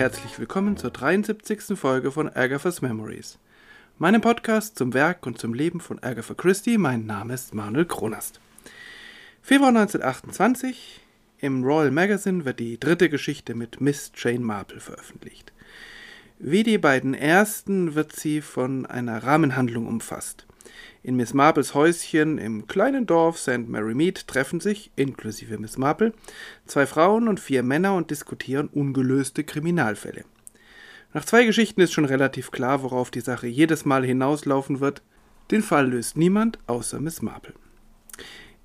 herzlich willkommen zur 73. Folge von Agatha's Memories. Meinem Podcast zum Werk und zum Leben von Agatha Christie. Mein Name ist Manuel Kronast. Februar 1928. Im Royal Magazine wird die dritte Geschichte mit Miss Jane Marple veröffentlicht. Wie die beiden ersten wird sie von einer Rahmenhandlung umfasst. In Miss Marples Häuschen im kleinen Dorf St. Mary Mead treffen sich, inklusive Miss Marple, zwei Frauen und vier Männer und diskutieren ungelöste Kriminalfälle. Nach zwei Geschichten ist schon relativ klar, worauf die Sache jedes Mal hinauslaufen wird. Den Fall löst niemand außer Miss Marple.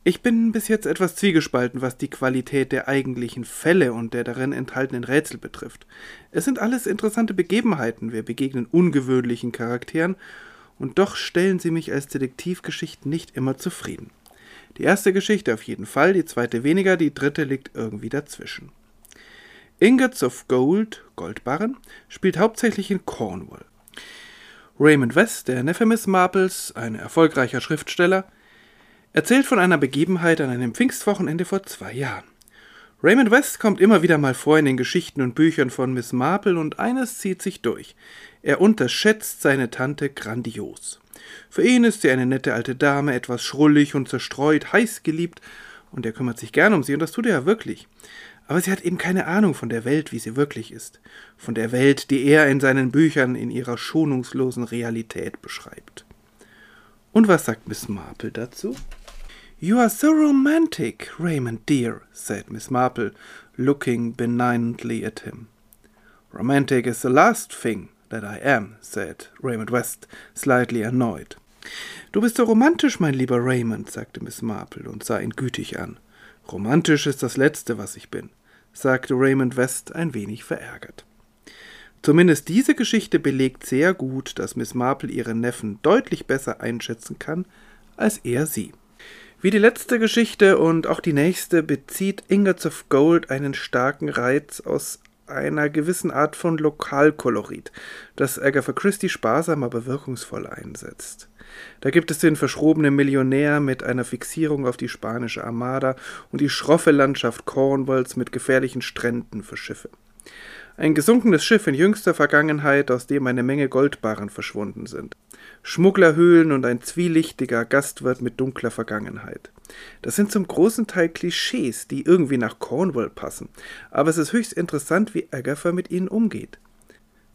Ich bin bis jetzt etwas zwiegespalten, was die Qualität der eigentlichen Fälle und der darin enthaltenen Rätsel betrifft. Es sind alles interessante Begebenheiten, wir begegnen ungewöhnlichen Charakteren und doch stellen sie mich als Detektivgeschichten nicht immer zufrieden. Die erste Geschichte auf jeden Fall, die zweite weniger, die dritte liegt irgendwie dazwischen. Ingots of Gold, Goldbarren, spielt hauptsächlich in Cornwall. Raymond West, der Neffe Miss Marples, ein erfolgreicher Schriftsteller, erzählt von einer Begebenheit an einem Pfingstwochenende vor zwei Jahren. Raymond West kommt immer wieder mal vor in den Geschichten und Büchern von Miss Marple und eines zieht sich durch. Er unterschätzt seine Tante grandios. Für ihn ist sie eine nette alte Dame, etwas schrullig und zerstreut, heiß geliebt, und er kümmert sich gern um sie, und das tut er ja wirklich. Aber sie hat eben keine Ahnung von der Welt, wie sie wirklich ist, von der Welt, die er in seinen Büchern in ihrer schonungslosen Realität beschreibt. Und was sagt Miss Marple dazu? You are so romantic, Raymond dear, said Miss Marple, looking benignantly at him. Romantic is the last thing that I am, said Raymond West, slightly annoyed. Du bist so romantisch, mein lieber Raymond, sagte Miss Marple und sah ihn gütig an. Romantisch ist das Letzte, was ich bin, sagte Raymond West ein wenig verärgert. Zumindest diese Geschichte belegt sehr gut, dass Miss Marple ihren Neffen deutlich besser einschätzen kann als er sie. Wie die letzte Geschichte und auch die nächste bezieht Ingots of Gold einen starken Reiz aus einer gewissen Art von Lokalkolorit, das Agatha Christie sparsam aber wirkungsvoll einsetzt. Da gibt es den verschrobenen Millionär mit einer Fixierung auf die spanische Armada und die schroffe Landschaft Cornwalls mit gefährlichen Stränden für Schiffe. Ein gesunkenes Schiff in jüngster Vergangenheit, aus dem eine Menge Goldbarren verschwunden sind. Schmugglerhöhlen und ein zwielichtiger Gastwirt mit dunkler Vergangenheit. Das sind zum großen Teil Klischees, die irgendwie nach Cornwall passen, aber es ist höchst interessant, wie Agatha mit ihnen umgeht.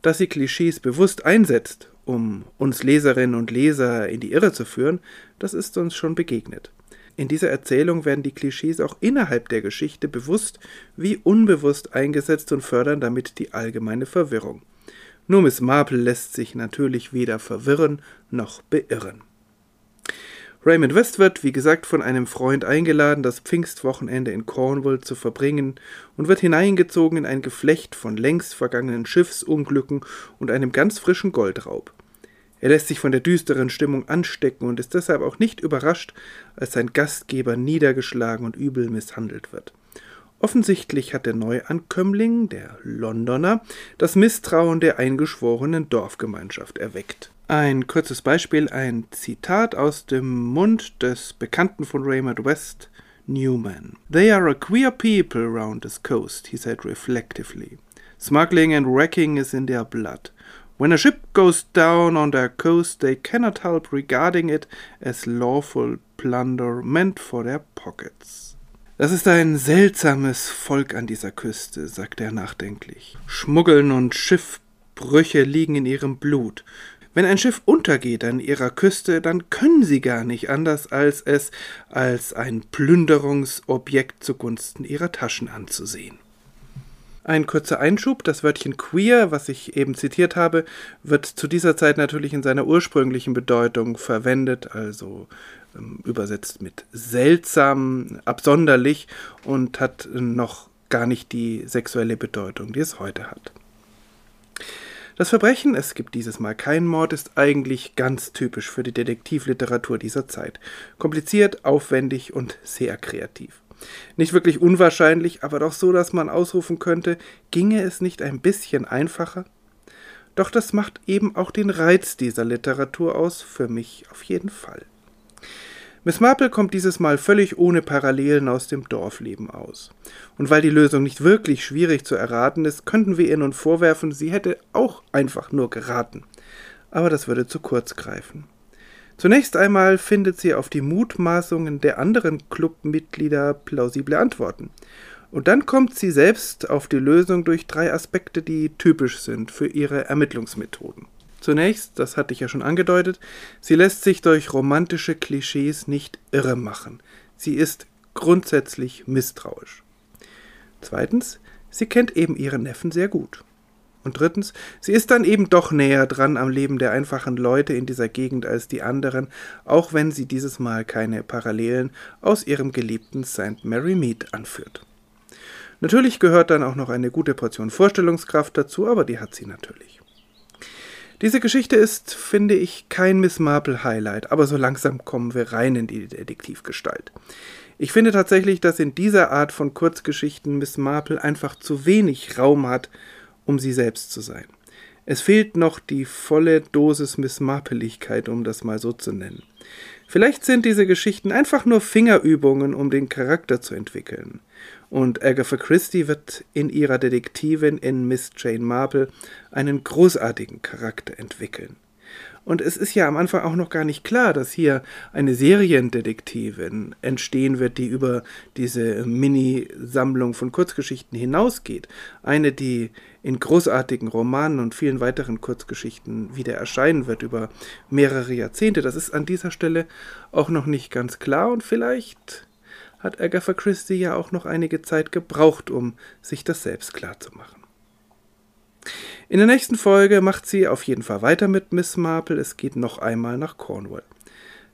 Dass sie Klischees bewusst einsetzt, um uns Leserinnen und Leser in die Irre zu führen, das ist uns schon begegnet. In dieser Erzählung werden die Klischees auch innerhalb der Geschichte bewusst wie unbewusst eingesetzt und fördern damit die allgemeine Verwirrung. Nur Miss Marple lässt sich natürlich weder verwirren noch beirren. Raymond West wird, wie gesagt, von einem Freund eingeladen, das Pfingstwochenende in Cornwall zu verbringen und wird hineingezogen in ein Geflecht von längst vergangenen Schiffsunglücken und einem ganz frischen Goldraub. Er lässt sich von der düsteren Stimmung anstecken und ist deshalb auch nicht überrascht, als sein Gastgeber niedergeschlagen und übel misshandelt wird. Offensichtlich hat der Neuankömmling, der Londoner, das Misstrauen der eingeschworenen Dorfgemeinschaft erweckt. Ein kurzes Beispiel, ein Zitat aus dem Mund des Bekannten von Raymond West, Newman. They are a queer people round this coast, he said reflectively. Smuggling and wrecking is in their blood. When a ship goes down on their coast, they cannot help regarding it as lawful plunder meant for their pockets. Das ist ein seltsames Volk an dieser Küste, sagte er nachdenklich. Schmuggeln und Schiffbrüche liegen in ihrem Blut. Wenn ein Schiff untergeht an ihrer Küste, dann können sie gar nicht anders, als es als ein Plünderungsobjekt zugunsten ihrer Taschen anzusehen. Ein kurzer Einschub, das Wörtchen queer, was ich eben zitiert habe, wird zu dieser Zeit natürlich in seiner ursprünglichen Bedeutung verwendet, also ähm, übersetzt mit seltsam, absonderlich und hat noch gar nicht die sexuelle Bedeutung, die es heute hat. Das Verbrechen, es gibt dieses Mal keinen Mord, ist eigentlich ganz typisch für die Detektivliteratur dieser Zeit. Kompliziert, aufwendig und sehr kreativ. Nicht wirklich unwahrscheinlich, aber doch so, dass man ausrufen könnte, ginge es nicht ein bisschen einfacher? Doch das macht eben auch den Reiz dieser Literatur aus, für mich auf jeden Fall. Miss Marple kommt dieses Mal völlig ohne Parallelen aus dem Dorfleben aus. Und weil die Lösung nicht wirklich schwierig zu erraten ist, könnten wir ihr nun vorwerfen, sie hätte auch einfach nur geraten. Aber das würde zu kurz greifen. Zunächst einmal findet sie auf die Mutmaßungen der anderen Clubmitglieder plausible Antworten. Und dann kommt sie selbst auf die Lösung durch drei Aspekte, die typisch sind für ihre Ermittlungsmethoden. Zunächst, das hatte ich ja schon angedeutet, sie lässt sich durch romantische Klischees nicht irre machen. Sie ist grundsätzlich misstrauisch. Zweitens, sie kennt eben ihren Neffen sehr gut. Und drittens, sie ist dann eben doch näher dran am Leben der einfachen Leute in dieser Gegend als die anderen, auch wenn sie dieses Mal keine Parallelen aus ihrem geliebten St. Mary Mead anführt. Natürlich gehört dann auch noch eine gute Portion Vorstellungskraft dazu, aber die hat sie natürlich. Diese Geschichte ist, finde ich, kein Miss Marple Highlight, aber so langsam kommen wir rein in die Detektivgestalt. Ich finde tatsächlich, dass in dieser Art von Kurzgeschichten Miss Marple einfach zu wenig Raum hat, um sie selbst zu sein. Es fehlt noch die volle Dosis Miss Marpeligkeit, um das mal so zu nennen. Vielleicht sind diese Geschichten einfach nur Fingerübungen, um den Charakter zu entwickeln. Und Agatha Christie wird in ihrer Detektivin in Miss Jane Marple einen großartigen Charakter entwickeln. Und es ist ja am Anfang auch noch gar nicht klar, dass hier eine Seriendetektivin entstehen wird, die über diese Mini-Sammlung von Kurzgeschichten hinausgeht. Eine, die in großartigen Romanen und vielen weiteren Kurzgeschichten wieder erscheinen wird über mehrere Jahrzehnte. Das ist an dieser Stelle auch noch nicht ganz klar und vielleicht hat Agatha Christie ja auch noch einige Zeit gebraucht, um sich das selbst klarzumachen. In der nächsten Folge macht sie auf jeden Fall weiter mit Miss Marple. Es geht noch einmal nach Cornwall.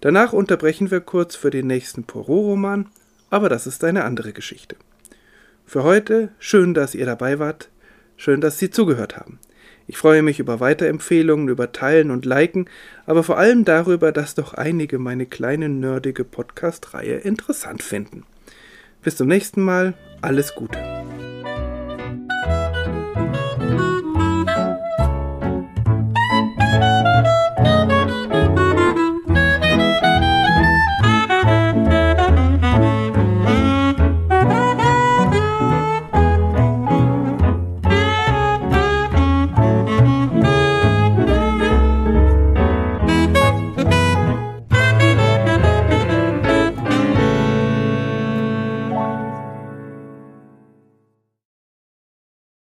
Danach unterbrechen wir kurz für den nächsten Poirot-Roman, aber das ist eine andere Geschichte. Für heute schön, dass ihr dabei wart, schön, dass Sie zugehört haben. Ich freue mich über Weiterempfehlungen, über Teilen und Liken, aber vor allem darüber, dass doch einige meine kleine nerdige Podcast-Reihe interessant finden. Bis zum nächsten Mal, alles Gute.